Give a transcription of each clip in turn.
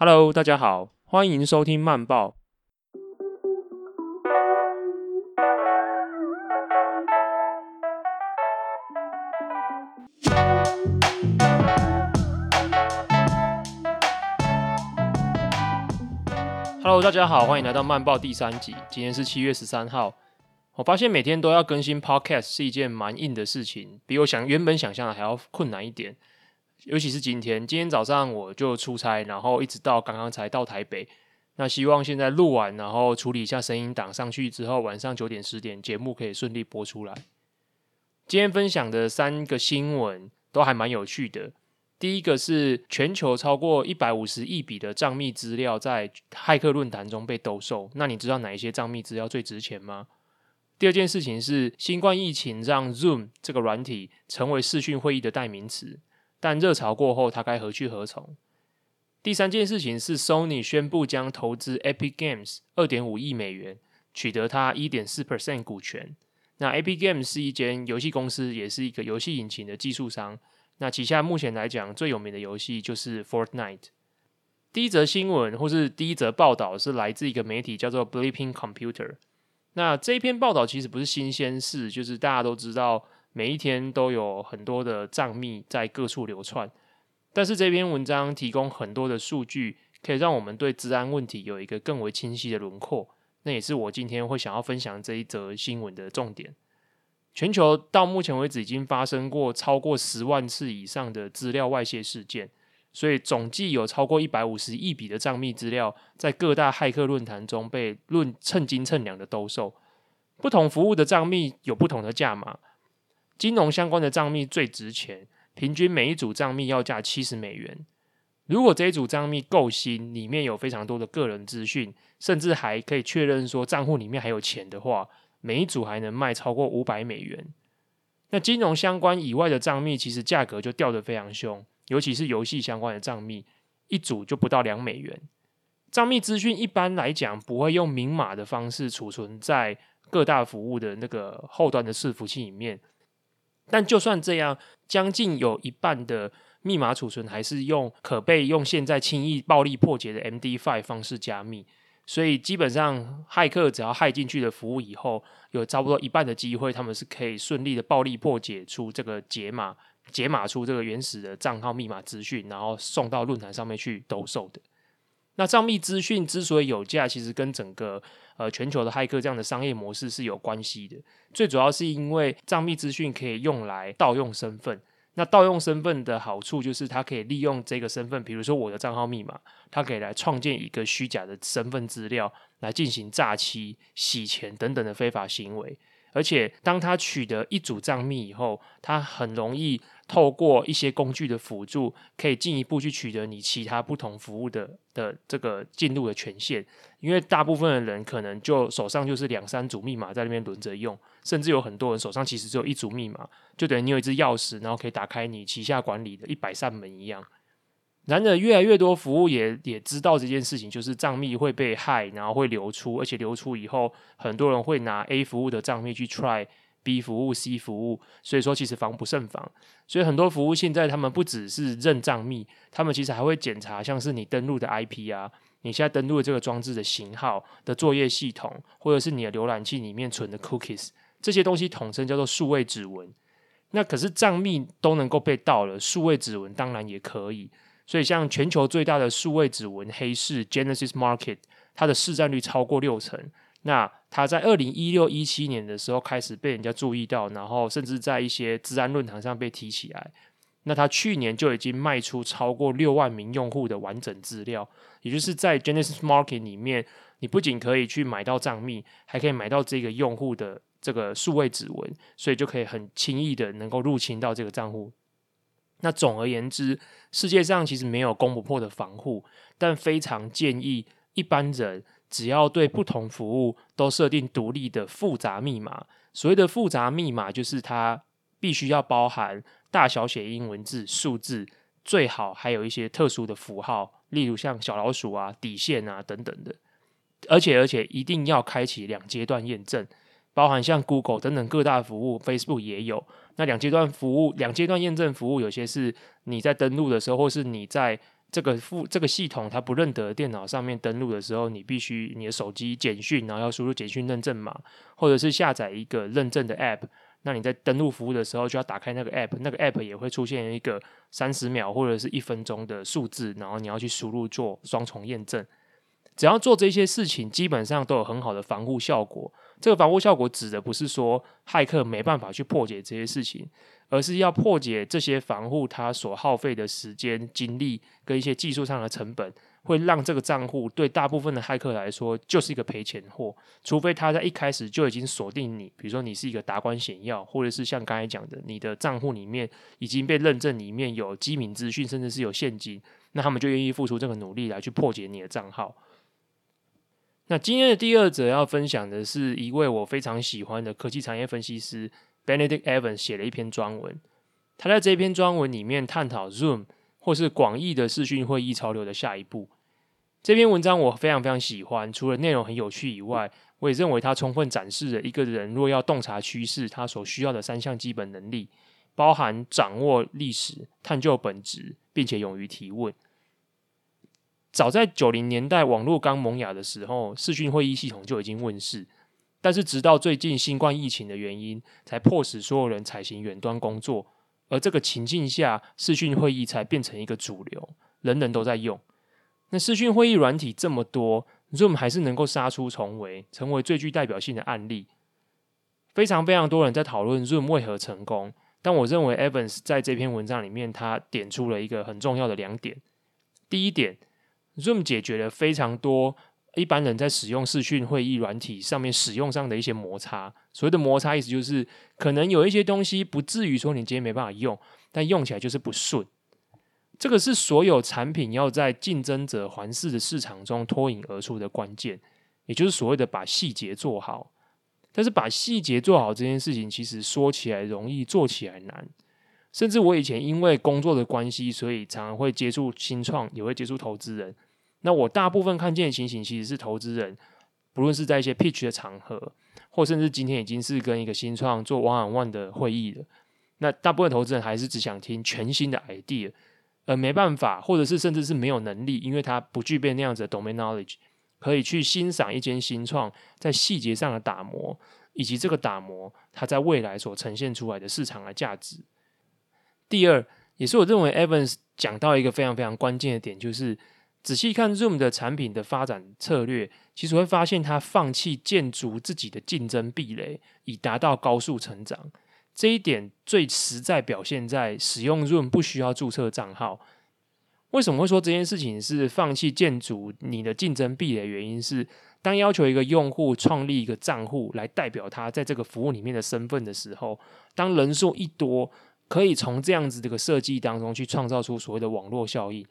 Hello，大家好，欢迎收听慢报。Hello，大家好，欢迎来到慢报第三集。今天是七月十三号。我发现每天都要更新 Podcast 是一件蛮硬的事情，比我想原本想象的还要困难一点。尤其是今天，今天早上我就出差，然后一直到刚刚才到台北。那希望现在录完，然后处理一下声音档上去之后，晚上九点十点节目可以顺利播出来。今天分享的三个新闻都还蛮有趣的。第一个是全球超过一百五十亿笔的账密资料在骇客论坛中被兜售。那你知道哪一些账密资料最值钱吗？第二件事情是新冠疫情让 Zoom 这个软体成为视讯会议的代名词。但热潮过后，它该何去何从？第三件事情是，Sony 宣布将投资 Epic Games 二点五亿美元，取得它一点四 percent 股权。那 Epic Games 是一间游戏公司，也是一个游戏引擎的技术商。那旗下目前来讲最有名的游戏就是 Fortnite。第一则新闻或是第一则报道是来自一个媒体叫做 Bleeping Computer。那这一篇报道其实不是新鲜事，就是大家都知道。每一天都有很多的账密在各处流窜，但是这篇文章提供很多的数据，可以让我们对治安问题有一个更为清晰的轮廓。那也是我今天会想要分享这一则新闻的重点。全球到目前为止已经发生过超过十万次以上的资料外泄事件，所以总计有超过一百五十亿笔的账密资料在各大骇客论坛中被论称斤称两的兜售。不同服务的账密有不同的价码。金融相关的账密最值钱，平均每一组账密要价七十美元。如果这一组账密够新，里面有非常多的个人资讯，甚至还可以确认说账户里面还有钱的话，每一组还能卖超过五百美元。那金融相关以外的账密，其实价格就掉得非常凶，尤其是游戏相关的账密，一组就不到两美元。账密资讯一般来讲不会用明码的方式储存在各大服务的那个后端的伺服器里面。但就算这样，将近有一半的密码储存还是用可被用现在轻易暴力破解的 MD5 方式加密，所以基本上骇客只要骇进去的服务以后，有差不多一半的机会，他们是可以顺利的暴力破解出这个解码，解码出这个原始的账号密码资讯，然后送到论坛上面去兜售的。那账密资讯之所以有价，其实跟整个呃全球的骇客这样的商业模式是有关系的。最主要是因为账密资讯可以用来盗用身份。那盗用身份的好处就是它可以利用这个身份，比如说我的账号密码，它可以来创建一个虚假的身份资料，来进行诈欺、洗钱等等的非法行为。而且当他取得一组账密以后，他很容易。透过一些工具的辅助，可以进一步去取得你其他不同服务的的这个进入的权限。因为大部分的人可能就手上就是两三组密码在那边轮着用，甚至有很多人手上其实只有一组密码，就等于你有一支钥匙，然后可以打开你旗下管理的一百扇门一样。然而，越来越多服务也也知道这件事情，就是账密会被害，然后会流出，而且流出以后，很多人会拿 A 服务的账密去 try。B 服务、C 服务，所以说其实防不胜防。所以很多服务现在他们不只是认账密，他们其实还会检查，像是你登录的 IP 啊，你现在登录的这个装置的型号的作业系统，或者是你的浏览器里面存的 cookies，这些东西统称叫做数位指纹。那可是账密都能够被盗了，数位指纹当然也可以。所以像全球最大的数位指纹黑市 Genesis Market，它的市占率超过六成。那他在二零一六一七年的时候开始被人家注意到，然后甚至在一些治安论坛上被提起来。那他去年就已经卖出超过六万名用户的完整资料，也就是在 Genesis Market 里面，你不仅可以去买到账密，还可以买到这个用户的这个数位指纹，所以就可以很轻易的能够入侵到这个账户。那总而言之，世界上其实没有攻不破的防护，但非常建议一般人。只要对不同服务都设定独立的复杂密码，所谓的复杂密码就是它必须要包含大小写英文字、数字，最好还有一些特殊的符号，例如像小老鼠啊、底线啊等等的。而且而且一定要开启两阶段验证，包含像 Google 等等各大服务，Facebook 也有。那两阶段服务、两阶段验证服务，有些是你在登录的时候，或是你在这个副这个系统它不认得电脑上面登录的时候，你必须你的手机简讯，然后要输入简讯认证码，或者是下载一个认证的 App。那你在登录服务的时候，就要打开那个 App，那个 App 也会出现一个三十秒或者是一分钟的数字，然后你要去输入做双重验证。只要做这些事情，基本上都有很好的防护效果。这个防护效果指的不是说骇客没办法去破解这些事情，而是要破解这些防护，它所耗费的时间、精力跟一些技术上的成本。会让这个账户对大部分的骇客来说就是一个赔钱货，除非他在一开始就已经锁定你，比如说你是一个达官显要，或者是像刚才讲的，你的账户里面已经被认证里面有机密资讯，甚至是有现金，那他们就愿意付出这个努力来去破解你的账号。那今天的第二则要分享的是一位我非常喜欢的科技产业分析师 Benedict Evans 写了一篇专文，他在这篇专文里面探讨 Zoom 或是广义的视讯会议潮流的下一步。这篇文章我非常非常喜欢，除了内容很有趣以外，我也认为它充分展示了一个人若要洞察趋势，他所需要的三项基本能力，包含掌握历史、探究本质，并且勇于提问。早在九零年代网络刚萌芽的时候，视讯会议系统就已经问世，但是直到最近新冠疫情的原因，才迫使所有人采行远端工作，而这个情境下，视讯会议才变成一个主流，人人都在用。那视讯会议软体这么多，Zoom 还是能够杀出重围，成为最具代表性的案例。非常非常多人在讨论 Zoom 为何成功，但我认为 Evans 在这篇文章里面，他点出了一个很重要的两点。第一点，Zoom 解决了非常多一般人在使用视讯会议软体上面使用上的一些摩擦。所谓的摩擦，意思就是可能有一些东西不至于说你今天没办法用，但用起来就是不顺。这个是所有产品要在竞争者环视的市场中脱颖而出的关键，也就是所谓的把细节做好。但是把细节做好这件事情，其实说起来容易，做起来难。甚至我以前因为工作的关系，所以常常会接触新创，也会接触投资人。那我大部分看见的情形，其实是投资人，不论是在一些 pitch 的场合，或甚至今天已经是跟一个新创做 one on one 的会议了。那大部分投资人还是只想听全新的 idea。呃，没办法，或者是甚至是没有能力，因为他不具备那样子的 domain knowledge，可以去欣赏一间新创在细节上的打磨，以及这个打磨它在未来所呈现出来的市场的价值。第二，也是我认为 Evans 讲到一个非常非常关键的点，就是仔细看 Zoom 的产品的发展策略，其实会发现它放弃建筑自己的竞争壁垒，以达到高速成长。这一点最实在表现在使用 Zoom 不需要注册账号。为什么会说这件事情是放弃建筑你的竞争壁垒？原因是当要求一个用户创立一个账户来代表他在这个服务里面的身份的时候，当人数一多，可以从这样子这个设计当中去创造出所谓的网络效应。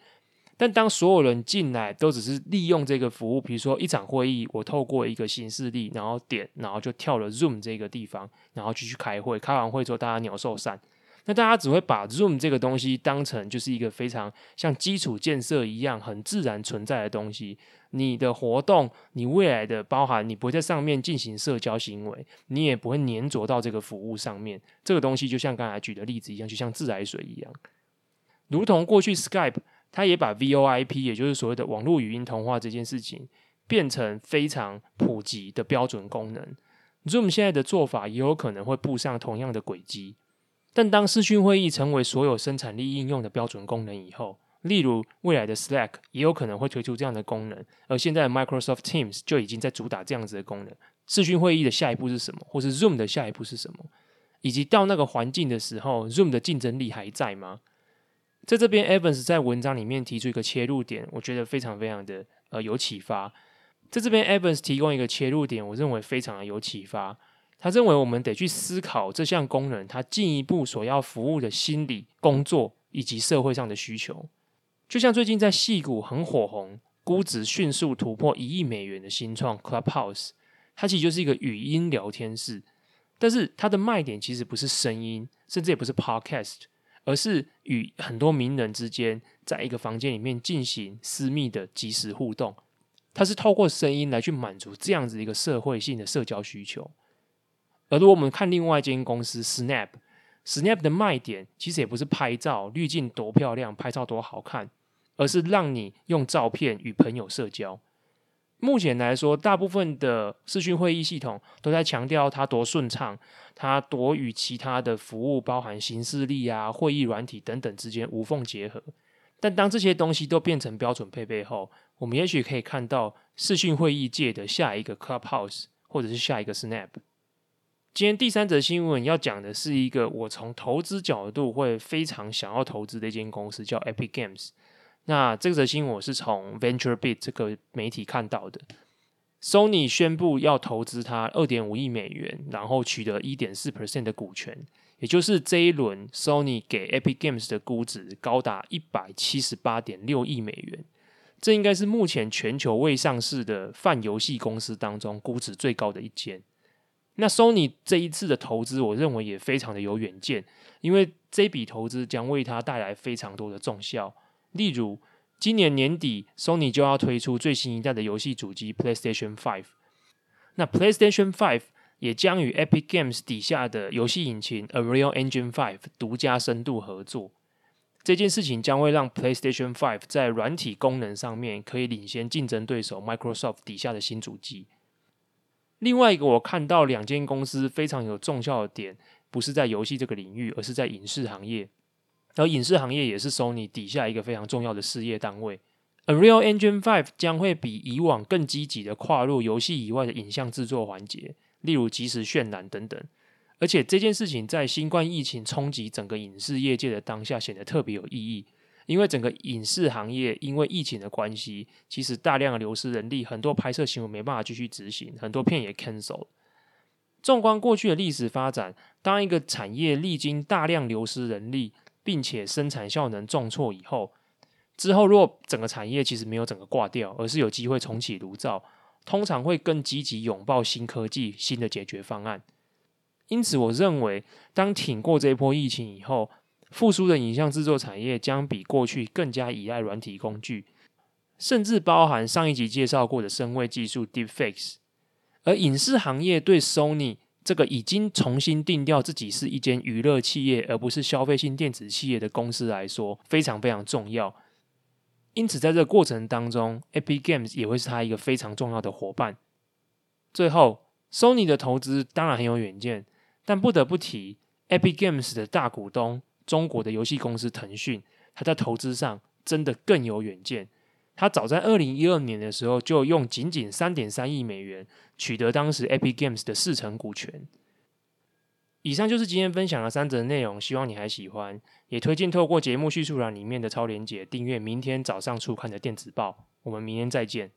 但当所有人进来都只是利用这个服务，比如说一场会议，我透过一个新势力，然后点，然后就跳了 Zoom 这个地方，然后继续开会。开完会之后，大家鸟兽散。那大家只会把 Zoom 这个东西当成就是一个非常像基础建设一样很自然存在的东西。你的活动，你未来的包含，你不会在上面进行社交行为，你也不会粘着到这个服务上面。这个东西就像刚才举的例子一样，就像自来水一样，如同过去 Skype。他也把 VoIP，也就是所谓的网络语音通话这件事情，变成非常普及的标准功能。Zoom 现在的做法也有可能会步上同样的轨迹。但当视讯会议成为所有生产力应用的标准功能以后，例如未来的 Slack 也有可能会推出这样的功能，而现在 Microsoft Teams 就已经在主打这样子的功能。视讯会议的下一步是什么？或是 Zoom 的下一步是什么？以及到那个环境的时候，Zoom 的竞争力还在吗？在这边，Evans 在文章里面提出一个切入点，我觉得非常非常的呃有启发。在这边，Evans 提供一个切入点，我认为非常的有启发。他认为我们得去思考这项功能它进一步所要服务的心理、工作以及社会上的需求。就像最近在戏谷很火红、估值迅速突破一亿美元的新创 Clubhouse，它其实就是一个语音聊天室，但是它的卖点其实不是声音，甚至也不是 Podcast。而是与很多名人之间在一个房间里面进行私密的即时互动，它是透过声音来去满足这样子一个社会性的社交需求。而如果我们看另外一间公司 Snap，Snap 的卖点其实也不是拍照，滤镜多漂亮，拍照多好看，而是让你用照片与朋友社交。目前来说，大部分的视讯会议系统都在强调它多顺畅，它多与其他的服务，包含行事历啊、会议软体等等之间无缝结合。但当这些东西都变成标准配备后，我们也许可以看到视讯会议界的下一个 Clubhouse，或者是下一个 Snap。今天第三则新闻要讲的是一个我从投资角度会非常想要投资的一间公司，叫 Epic Games。那这则新闻我是从 VentureBeat 这个媒体看到的。Sony 宣布要投资它二点五亿美元，然后取得一点四 percent 的股权，也就是这一轮 Sony 给 Epic Games 的估值高达一百七十八点六亿美元。这应该是目前全球未上市的泛游戏公司当中估值最高的一间。那 Sony 这一次的投资，我认为也非常的有远见，因为这笔投资将为它带来非常多的重效。例如，今年年底，Sony 就要推出最新一代的游戏主机 PlayStation Five。那 PlayStation Five 也将与 Epic Games 底下的游戏引擎 Unreal Engine 5独家深度合作。这件事情将会让 PlayStation Five 在软体功能上面可以领先竞争对手 Microsoft 底下的新主机。另外一个我看到两间公司非常有重效的点，不是在游戏这个领域，而是在影视行业。而影视行业也是 Sony 底下一个非常重要的事业单位。Unreal Engine 5将会比以往更积极的跨入游戏以外的影像制作环节，例如即时渲染等等。而且这件事情在新冠疫情冲击整个影视业界的当下显得特别有意义，因为整个影视行业因为疫情的关系，其实大量的流失人力，很多拍摄行为没办法继续执行，很多片也 cancel。纵观过去的历史发展，当一个产业历经大量流失人力，并且生产效能重挫以后，之后如果整个产业其实没有整个挂掉，而是有机会重启炉灶，通常会更积极拥抱新科技、新的解决方案。因此，我认为当挺过这一波疫情以后，复苏的影像制作产业将比过去更加依赖软体工具，甚至包含上一集介绍过的声位技术 Deepfakes。而影视行业对 Sony。这个已经重新定调自己是一间娱乐企业，而不是消费性电子企业的公司来说，非常非常重要。因此，在这个过程当中，Epic Games 也会是他一个非常重要的伙伴。最后，Sony 的投资当然很有远见，但不得不提 Epic Games 的大股东中国的游戏公司腾讯，他在投资上真的更有远见。他早在二零一二年的时候，就用仅仅三点三亿美元取得当时 Epic Games 的四成股权。以上就是今天分享的三则内容，希望你还喜欢，也推荐透过节目叙述栏里面的超连结订阅明天早上出刊的电子报。我们明天再见。